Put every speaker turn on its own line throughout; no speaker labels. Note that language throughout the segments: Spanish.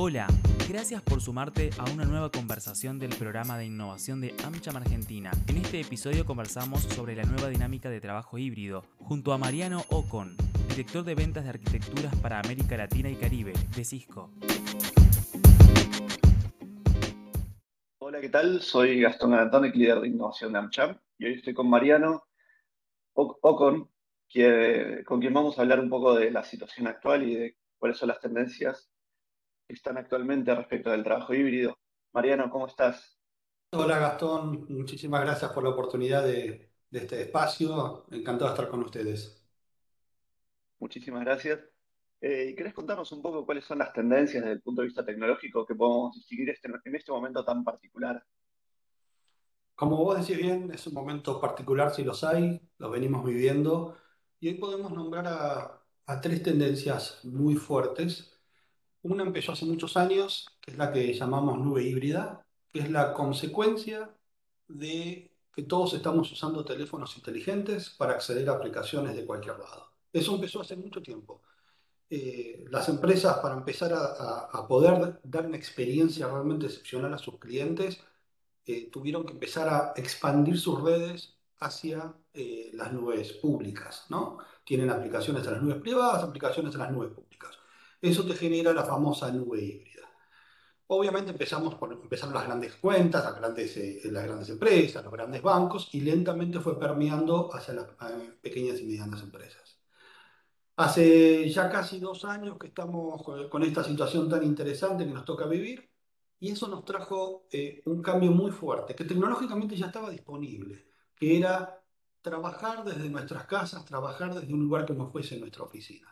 Hola, gracias por sumarte a una nueva conversación del programa de innovación de AmCham Argentina. En este episodio conversamos sobre la nueva dinámica de trabajo híbrido, junto a Mariano Ocon, director de ventas de arquitecturas para América Latina y Caribe, de Cisco.
Hola, ¿qué tal? Soy Gastón Garantone, líder de innovación de AmCham, y hoy estoy con Mariano Ocon, con quien vamos a hablar un poco de la situación actual y de cuáles son las tendencias están actualmente respecto del trabajo híbrido. Mariano, ¿cómo estás?
Hola Gastón, muchísimas gracias por la oportunidad de, este espacio. Encantado de estar con ustedes.
Muchísimas gracias. Eh, ¿Querés contarnos un poco cuáles son las tendencias desde el punto de vista tecnológico que podemos distinguir este, en este momento tan particular?
Como vos decís bien, es un momento particular si los hay, los venimos viviendo, y hoy podemos nombrar a tres tendencias muy fuertes una empezó hace muchos años, que es la que llamamos nube híbrida, que es la consecuencia de que todos estamos usando teléfonos inteligentes para acceder a aplicaciones de cualquier lado. Eso empezó hace mucho tiempo. Eh, las empresas, para empezar a, poder dar una experiencia realmente excepcional a sus clientes, eh, tuvieron que empezar a expandir sus redes hacia eh, las nubes públicas, ¿no? Tienen aplicaciones en las nubes privadas, aplicaciones en las nubes públicas eso te genera la famosa nube híbrida. Obviamente empezamos por, empezaron las grandes cuentas, las grandes, eh, las grandes empresas, los grandes bancos y lentamente fue permeando hacia las eh, pequeñas y medianas empresas. Hace ya casi dos años que estamos con, esta situación tan interesante que nos toca vivir y eso nos trajo eh, un cambio muy fuerte, que tecnológicamente ya estaba disponible, que era trabajar desde nuestras casas, trabajar desde un lugar que no fuese nuestra oficina.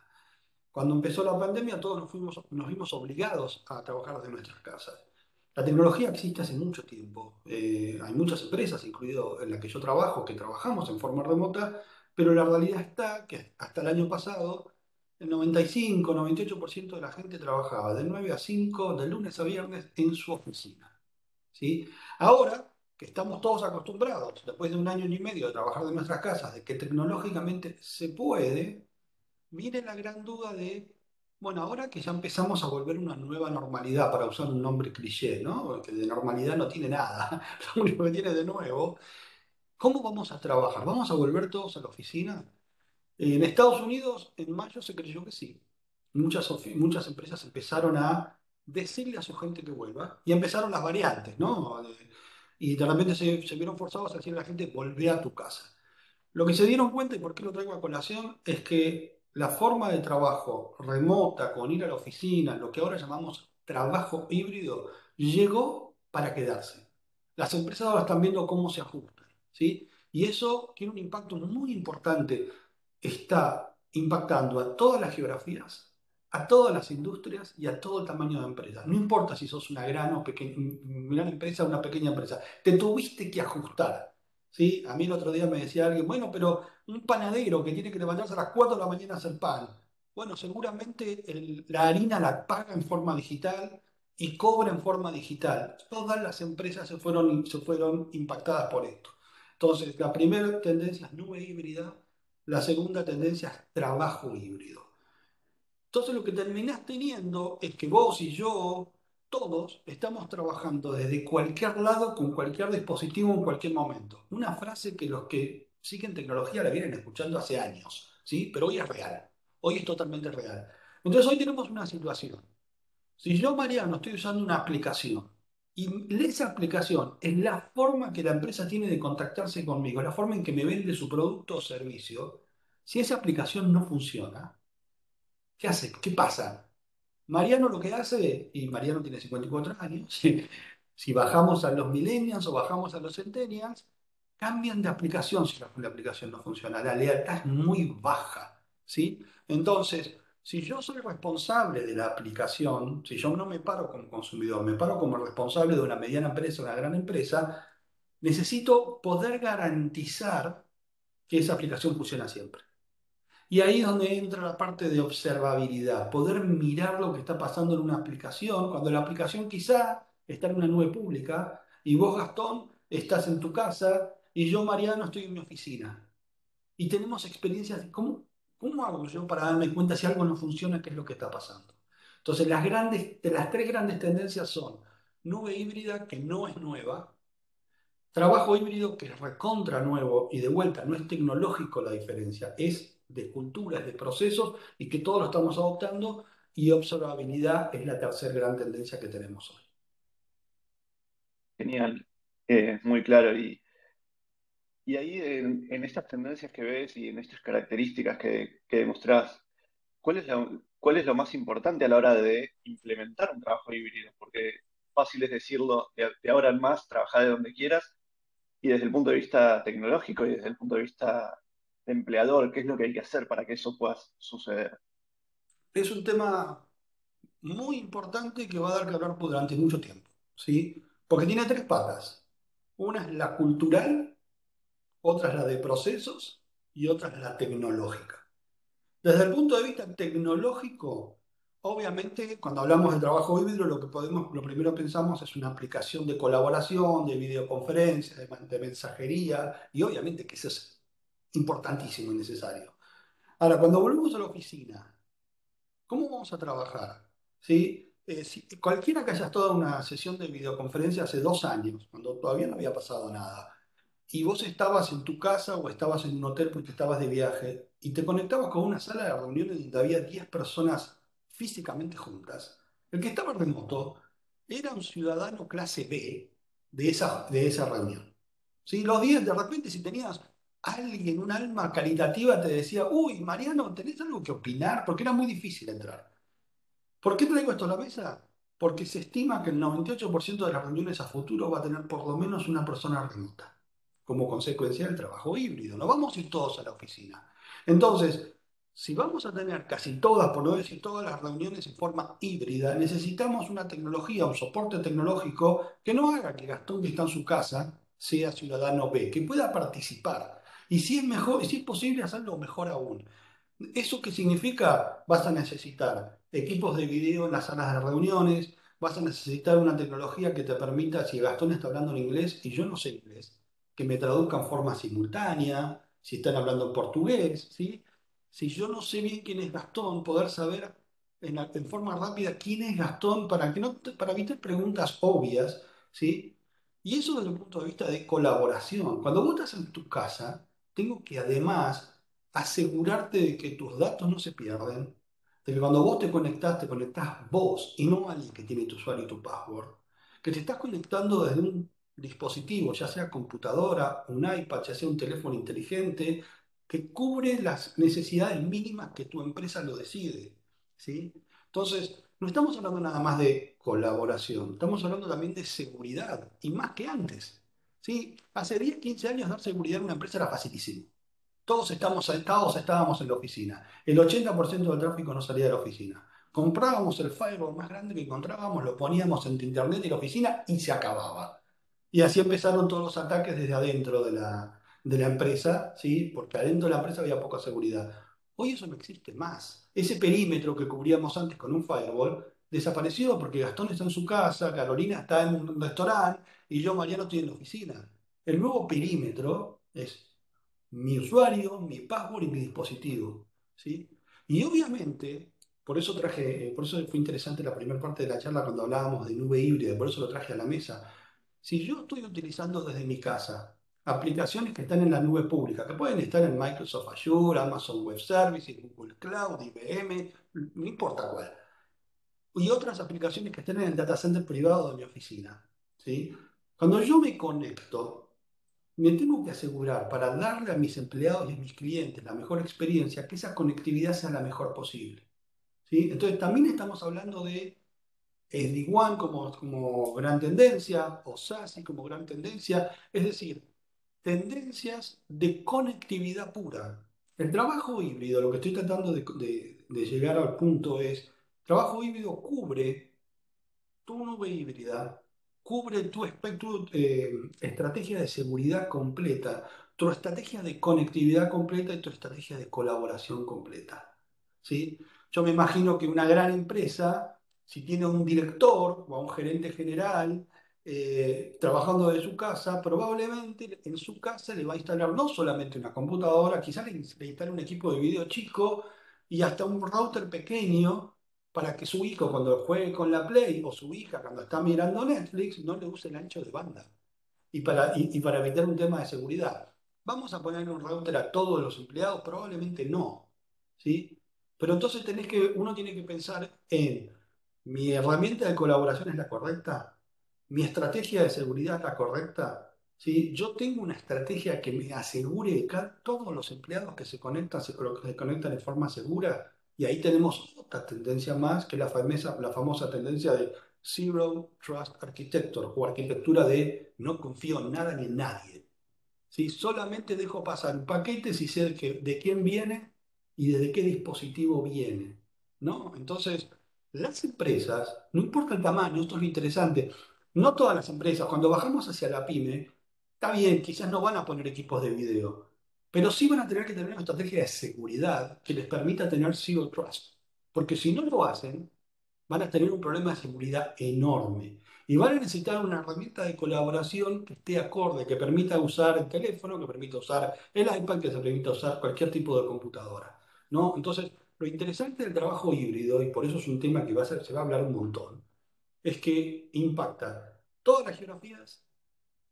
Cuando empezó la pandemia todos nos, fuimos, nos vimos obligados a trabajar desde nuestras casas. La tecnología existe hace mucho tiempo. Eh, hay muchas empresas, incluido en la que yo trabajo, que trabajamos en forma remota, pero la realidad está que hasta el año pasado el 95, 98% de la gente trabajaba de 9 a 5, de lunes a viernes, en su oficina. ¿sí? Ahora que estamos todos acostumbrados, después de un año y medio de trabajar de nuestras casas, de que tecnológicamente se puede, viene la gran duda de, bueno, ahora que ya empezamos a volver una nueva normalidad, para usar un nombre cliché, ¿no? Que de normalidad no tiene nada, lo único que tiene de nuevo, ¿cómo vamos a trabajar? ¿Vamos a volver todos a la oficina? En Estados Unidos, en mayo se creyó que sí. Muchas, muchas empresas empezaron a decirle a su gente que vuelva y empezaron las variantes, ¿no? Y de repente se, se vieron forzados a decirle a la gente, volvé a tu casa. Lo que se dieron cuenta, y por qué lo traigo a colación, es que la forma de trabajo remota, con ir a la oficina, lo que ahora llamamos trabajo híbrido, llegó para quedarse. Las empresas ahora están viendo cómo se ajustan, ¿sí? Y eso tiene un impacto muy importante. Está impactando a todas las geografías, a todas las industrias y a todo el tamaño de empresa. No importa si sos una gran, o gran empresa una pequeña empresa, te tuviste que ajustar. ¿Sí? A mí el otro día me decía alguien, bueno, pero un panadero que tiene que levantarse a las 4 de la mañana a hacer pan. Bueno, seguramente la harina la paga en forma digital y cobra en forma digital. Todas las empresas se fueron, se fueron impactadas por esto. Entonces, la primera tendencia es nube híbrida, la segunda tendencia es trabajo híbrido. Entonces, lo que terminás teniendo es que vos y yo, todos, estamos trabajando desde cualquier lado, con cualquier dispositivo, en cualquier momento. Una frase que los que siguen tecnología la vienen escuchando hace años, ¿sí? Pero hoy es real, hoy es totalmente real. Entonces hoy tenemos una situación. Si yo, Mariano, estoy usando una aplicación y esa aplicación es la forma que la empresa tiene de contactarse conmigo, la forma en que me vende su producto o servicio, si esa aplicación no funciona, ¿qué hace? ¿Qué pasa? Mariano lo que hace, y Mariano tiene 54 años, si, bajamos a los millennials o bajamos a los centennials, cambian de aplicación si la, aplicación no funciona. La lealtad es muy baja, ¿sí? Entonces, si yo soy responsable de la aplicación, si yo no me paro como consumidor, me paro como responsable de una mediana empresa, una gran empresa, necesito poder garantizar que esa aplicación funciona siempre. Y ahí es donde entra la parte de observabilidad, poder mirar lo que está pasando en una aplicación, cuando la aplicación quizá está en una nube pública y vos, Gastón, estás en tu casa y yo, Mariano, estoy en mi oficina. Y tenemos experiencias de cómo, cómo hago yo para darme cuenta si algo no funciona, qué es lo que está pasando. Entonces, las, grandes, las tres grandes tendencias son nube híbrida, que no es nueva, trabajo híbrido, que es recontra nuevo y de vuelta, no es tecnológico la diferencia, es de culturas, de procesos y que todos lo estamos adoptando y observabilidad es la tercera gran tendencia que tenemos hoy.
Genial, eh, muy claro. Y, y ahí en, estas tendencias que ves y en estas características que, que demostrás, ¿cuál es, ¿cuál es lo más importante a la hora de implementar un trabajo híbrido? Porque fácil es decirlo de, ahora en más, trabajar de donde quieras, y desde el punto de vista tecnológico y desde el punto de vista de empleador, ¿qué es lo que hay que hacer para que eso pueda suceder?
Es un tema muy importante que va a dar que hablar durante mucho tiempo, ¿sí? Porque tiene tres patas. Una es la cultural, otra es la de procesos y otra es la tecnológica. Desde el punto de vista tecnológico, obviamente cuando hablamos de trabajo híbrido, lo que podemos, lo primero pensamos es una aplicación de colaboración, de videoconferencia, de, de mensajería, y obviamente que eso es importantísimo y necesario. Ahora, cuando volvemos a la oficina, ¿cómo vamos a trabajar? ¿Sí? Eh, cualquiera que haya en una sesión de videoconferencia hace dos años, cuando todavía no había pasado nada, y vos estabas en tu casa o estabas en un hotel porque estabas de viaje, y te conectabas con una sala de reuniones donde había 10 personas físicamente juntas, el que estaba remoto era un ciudadano clase B de esa, de esa reunión. ¿Sí? Los 10, de repente, si tenías alguien, un alma caritativa, te decía, uy, Mariano, ¿tenés algo que opinar? Porque era muy difícil entrar. ¿Por qué traigo esto a la mesa? Porque se estima que el 98% de las reuniones a futuro va a tener por lo menos una persona remota, como consecuencia del trabajo híbrido. No vamos a ir todos a la oficina. Entonces, si vamos a tener casi todas, por no decir todas las reuniones en forma híbrida, necesitamos una tecnología, un soporte tecnológico que no haga que Gastón que está en su casa sea ciudadano B, que pueda participar. Y si es mejor, y si es posible hacerlo mejor aún. ¿Eso qué significa? Vas a necesitar equipos de video en las salas de reuniones, vas a necesitar una tecnología que te permita, si Gastón está hablando en inglés y yo no sé inglés, que me traduzca en forma simultánea, si están hablando en portugués, ¿sí? Si yo no sé bien quién es Gastón, poder saber en, en forma rápida quién es Gastón para, que no, para evitar preguntas obvias, ¿sí? Y eso desde el punto de vista de colaboración. Cuando vos estás en tu casa, tengo que además asegurarte de que tus datos no se pierden, de que cuando vos te conectás, te conectás vos y no alguien que tiene tu usuario y tu password, que te estás conectando desde un dispositivo, ya sea computadora, un iPad, ya sea un teléfono inteligente, que cubre las necesidades mínimas que tu empresa lo decide. ¿sí? Entonces, no estamos hablando nada más de colaboración, estamos hablando también de seguridad, y más que antes. ¿Sí? Hace 10, 15 años dar seguridad a una empresa era facilísimo. Todos estamos sentados, estábamos en la oficina. El 80% del tráfico no salía de la oficina. Comprábamos el firewall más grande que encontrábamos, lo poníamos en internet y la oficina y se acababa. Y así empezaron todos los ataques desde adentro de la, de la empresa, ¿sí? porque adentro de la empresa había poca seguridad. Hoy eso no existe más. Ese perímetro que cubríamos antes con un firewall desapareció porque Gastón está en su casa, Carolina está en un restaurante y yo, Mariano, estoy en la oficina. El nuevo perímetro es mi usuario, mi password y mi dispositivo. ¿sí? Y obviamente, por eso traje, por eso fue interesante la primera parte de la charla cuando hablábamos de nube híbrida, por eso lo traje a la mesa. Si yo estoy utilizando desde mi casa aplicaciones que están en la nube pública, que pueden estar en Microsoft Azure, Amazon Web Services, Google Cloud, IBM, no importa cuál, y otras aplicaciones que estén en el data center privado de mi oficina. ¿sí? Cuando yo me conecto, me tengo que asegurar para darle a mis empleados y a mis clientes la mejor experiencia, que esa conectividad sea la mejor posible. ¿sí? Entonces también estamos hablando de SD-WAN como, como gran tendencia, o SASI como gran tendencia, es decir, tendencias de conectividad pura. El trabajo híbrido, lo que estoy tratando de, de llegar al punto es, trabajo híbrido cubre tu nube híbrida cubre tu espectro, eh, estrategia de seguridad completa, tu estrategia de conectividad completa y tu estrategia de colaboración completa. ¿sí? Yo me imagino que una gran empresa, si tiene un director o un gerente general eh, trabajando desde su casa, probablemente en su casa le va a instalar no solamente una computadora, quizás le, le instale un equipo de video chico y hasta un router pequeño para que su hijo cuando juegue con la Play o su hija cuando está mirando Netflix no le use el ancho de banda. Y para, y, para evitar un tema de seguridad. ¿Vamos a poner un router a todos los empleados? Probablemente no. ¿sí? Pero entonces tenés que, uno tiene que pensar en mi herramienta de colaboración es la correcta, mi estrategia de seguridad es la correcta. ¿sí? Yo tengo una estrategia que me asegure que todos los empleados que se conectan se, se conectan de forma segura. Y ahí tenemos otra tendencia más, que la famosa, la famosa tendencia de Zero Trust Architecture o arquitectura de no confío en nada ni en nadie. ¿sí? Solamente dejo pasar paquetes y sé de quién viene y desde qué dispositivo viene. ¿no? Entonces, las empresas, no importa el tamaño, esto es lo interesante, no todas las empresas, cuando bajamos hacia la pyme, está bien, quizás no van a poner equipos de video, pero sí van a tener que tener una estrategia de seguridad que les permita tener Zero Trust. Porque si no lo hacen, van a tener un problema de seguridad enorme. Y van a necesitar una herramienta de colaboración que esté acorde, que permita usar el teléfono, que permita usar el iPad, que se permita usar cualquier tipo de computadora. ¿no? Entonces, lo interesante del trabajo híbrido, y por eso es un tema que va a se va a hablar un montón, es que impacta todas las geografías,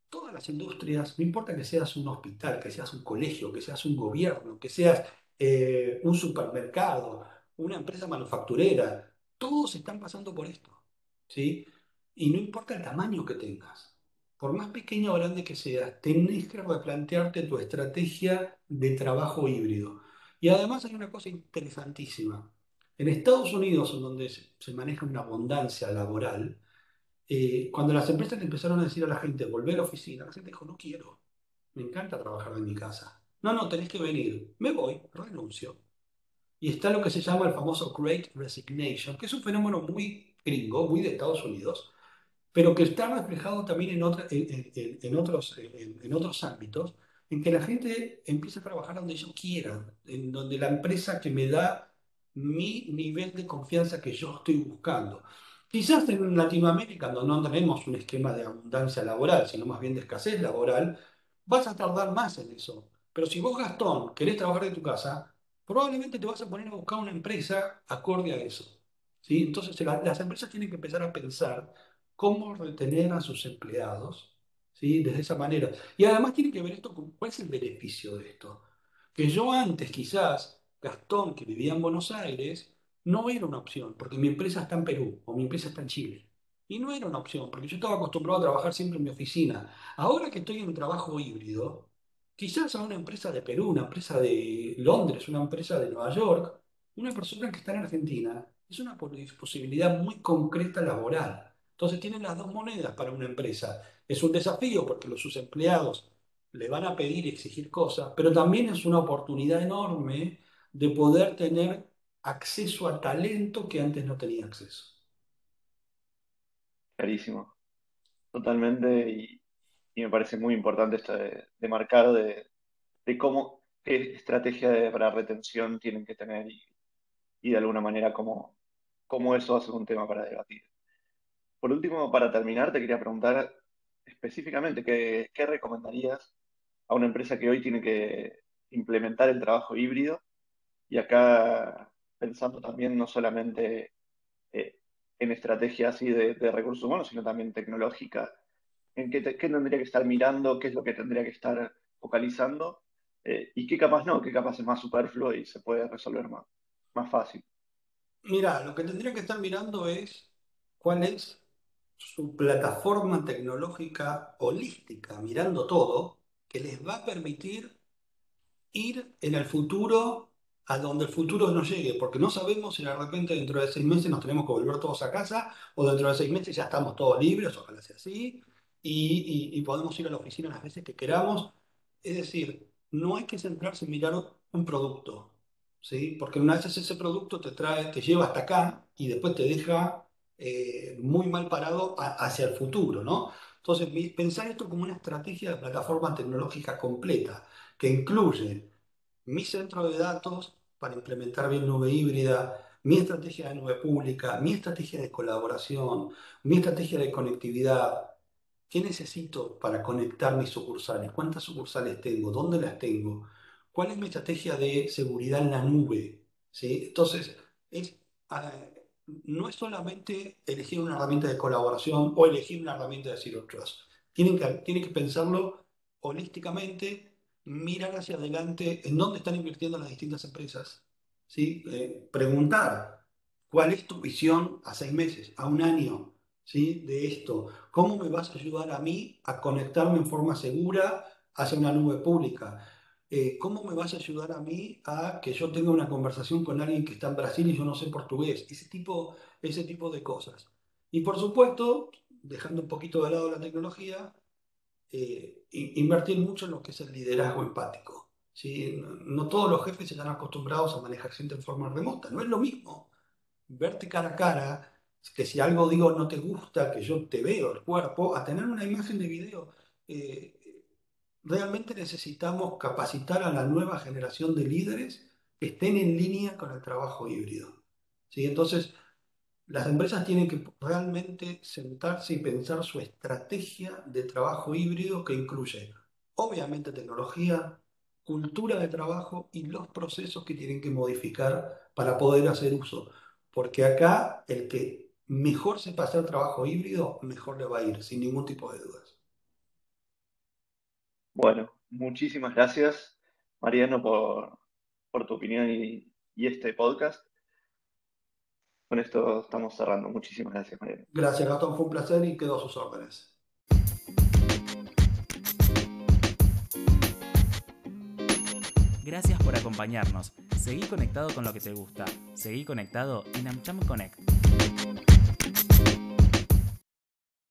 todas las industrias, no importa que seas un hospital, que seas un colegio, que seas un gobierno, que seas eh, un supermercado, una empresa manufacturera, todos están pasando por esto, ¿sí? Y no importa el tamaño que tengas, por más pequeño o grande que seas, tenés que replantearte tu estrategia de trabajo híbrido. Y además hay una cosa interesantísima. En Estados Unidos, donde se maneja una abundancia laboral, eh, cuando las empresas empezaron a decir a la gente, volver a oficina, la gente dijo, no quiero, me encanta trabajar en mi casa. No, no, tenés que venir. Me voy, renuncio. Y está lo que se llama el famoso Great Resignation, que es un fenómeno muy gringo, muy de Estados Unidos, pero que está reflejado también en, en, otros, en otros ámbitos, en que la gente empiece a trabajar donde yo quiera, en donde la empresa que me da mi nivel de confianza que yo estoy buscando. Quizás en Latinoamérica, donde no tenemos un esquema de abundancia laboral, sino más bien de escasez laboral, vas a tardar más en eso. Pero si vos, Gastón, querés trabajar de tu casa, probablemente te vas a poner a buscar una empresa acorde a eso. ¿sí? Entonces las empresas tienen que empezar a pensar cómo retener a sus empleados ¿sí? Desde esa manera. Y además tiene que ver esto con cuál es el beneficio de esto. Que yo antes quizás, Gastón, que vivía en Buenos Aires, no era una opción, porque mi empresa está en Perú o mi empresa está en Chile. Y no era una opción, porque yo estaba acostumbrado a trabajar siempre en mi oficina. Ahora que estoy en trabajo híbrido, quizás a una empresa de Perú, una empresa de Londres, una empresa de Nueva York, una persona que está en Argentina, es una posibilidad muy concreta laboral. Entonces tienen las dos monedas para una empresa. Es un desafío porque los, sus empleados le van a pedir y exigir cosas, pero también es una oportunidad enorme de poder tener acceso a talento que antes no tenía acceso.
Clarísimo, totalmente, y, me parece muy importante esto de, marcar de, cómo, qué estrategia de, para retención tienen que tener y, de alguna manera cómo, cómo eso va a ser un tema para debatir. Por último, para terminar, te quería preguntar específicamente qué, recomendarías a una empresa que hoy tiene que implementar el trabajo híbrido y acá pensando también no solamente eh, en estrategias así de, recursos humanos, sino también tecnológica, en qué, tendría que estar mirando, qué es lo que tendría que estar focalizando eh, y qué capaz no, qué capaz es más superfluo y se puede resolver más, más fácil.
Mira, lo que tendría que estar mirando es cuál es su plataforma tecnológica holística, mirando todo, que les va a permitir ir en el futuro a donde el futuro no llegue, porque no sabemos si de repente dentro de seis meses nos tenemos que volver todos a casa o dentro de seis meses ya estamos todos libres, ojalá sea así, y, podemos ir a la oficina las veces que queramos. Es decir, no hay que centrarse en mirar un producto, ¿sí? porque una vez ese producto te trae, te lleva hasta acá y después te deja eh, muy mal parado hacia el futuro, ¿no? Entonces, pensar esto como una estrategia de plataforma tecnológica completa, que incluye mi centro de datos para implementar bien nube híbrida, mi estrategia de nube pública, mi estrategia de colaboración, mi estrategia de conectividad. ¿Qué necesito para conectar mis sucursales? ¿Cuántas sucursales tengo? ¿Dónde las tengo? ¿Cuál es mi estrategia de seguridad en la nube? ¿Sí? Entonces, es, ah, no es solamente elegir una herramienta de colaboración o elegir una herramienta de Zero Trust. Tienen que, tienen que pensarlo holísticamente, mirar hacia adelante en dónde están invirtiendo las distintas empresas, ¿sí? Eh, preguntar cuál es tu visión a seis meses, a un año, ¿sí? de esto. ¿Cómo me vas a ayudar a mí a conectarme en forma segura hacia una nube pública? Eh, ¿Cómo me vas a ayudar a mí a que yo tenga una conversación con alguien que está en Brasil y yo no sé portugués? Ese tipo, ese tipo de cosas. Y por supuesto, dejando un poquito de lado la tecnología, eh, invertir mucho en lo que es el liderazgo empático. ¿sí? No, todos los jefes están acostumbrados a manejar gente en forma remota. No es lo mismo verte cara a cara, que si algo digo no te gusta, que yo te veo el cuerpo, a tener una imagen de video. Eh, realmente necesitamos capacitar a la nueva generación de líderes que estén en línea con el trabajo híbrido. ¿sí? Entonces, las empresas tienen que realmente sentarse y pensar su estrategia de trabajo híbrido que incluye, obviamente, tecnología, cultura de trabajo y los procesos que tienen que modificar para poder hacer uso. Porque acá el que mejor sepa hacer trabajo híbrido, mejor le va a ir, sin ningún tipo de dudas.
Bueno, muchísimas gracias, Mariano, por, tu opinión y, este podcast. Con esto estamos cerrando. Muchísimas gracias, Mariano.
Gracias, Gastón. Fue un placer y quedo a sus órdenes.
Gracias por acompañarnos. Seguí conectado con lo que te gusta. Seguí conectado en AmCham Connect.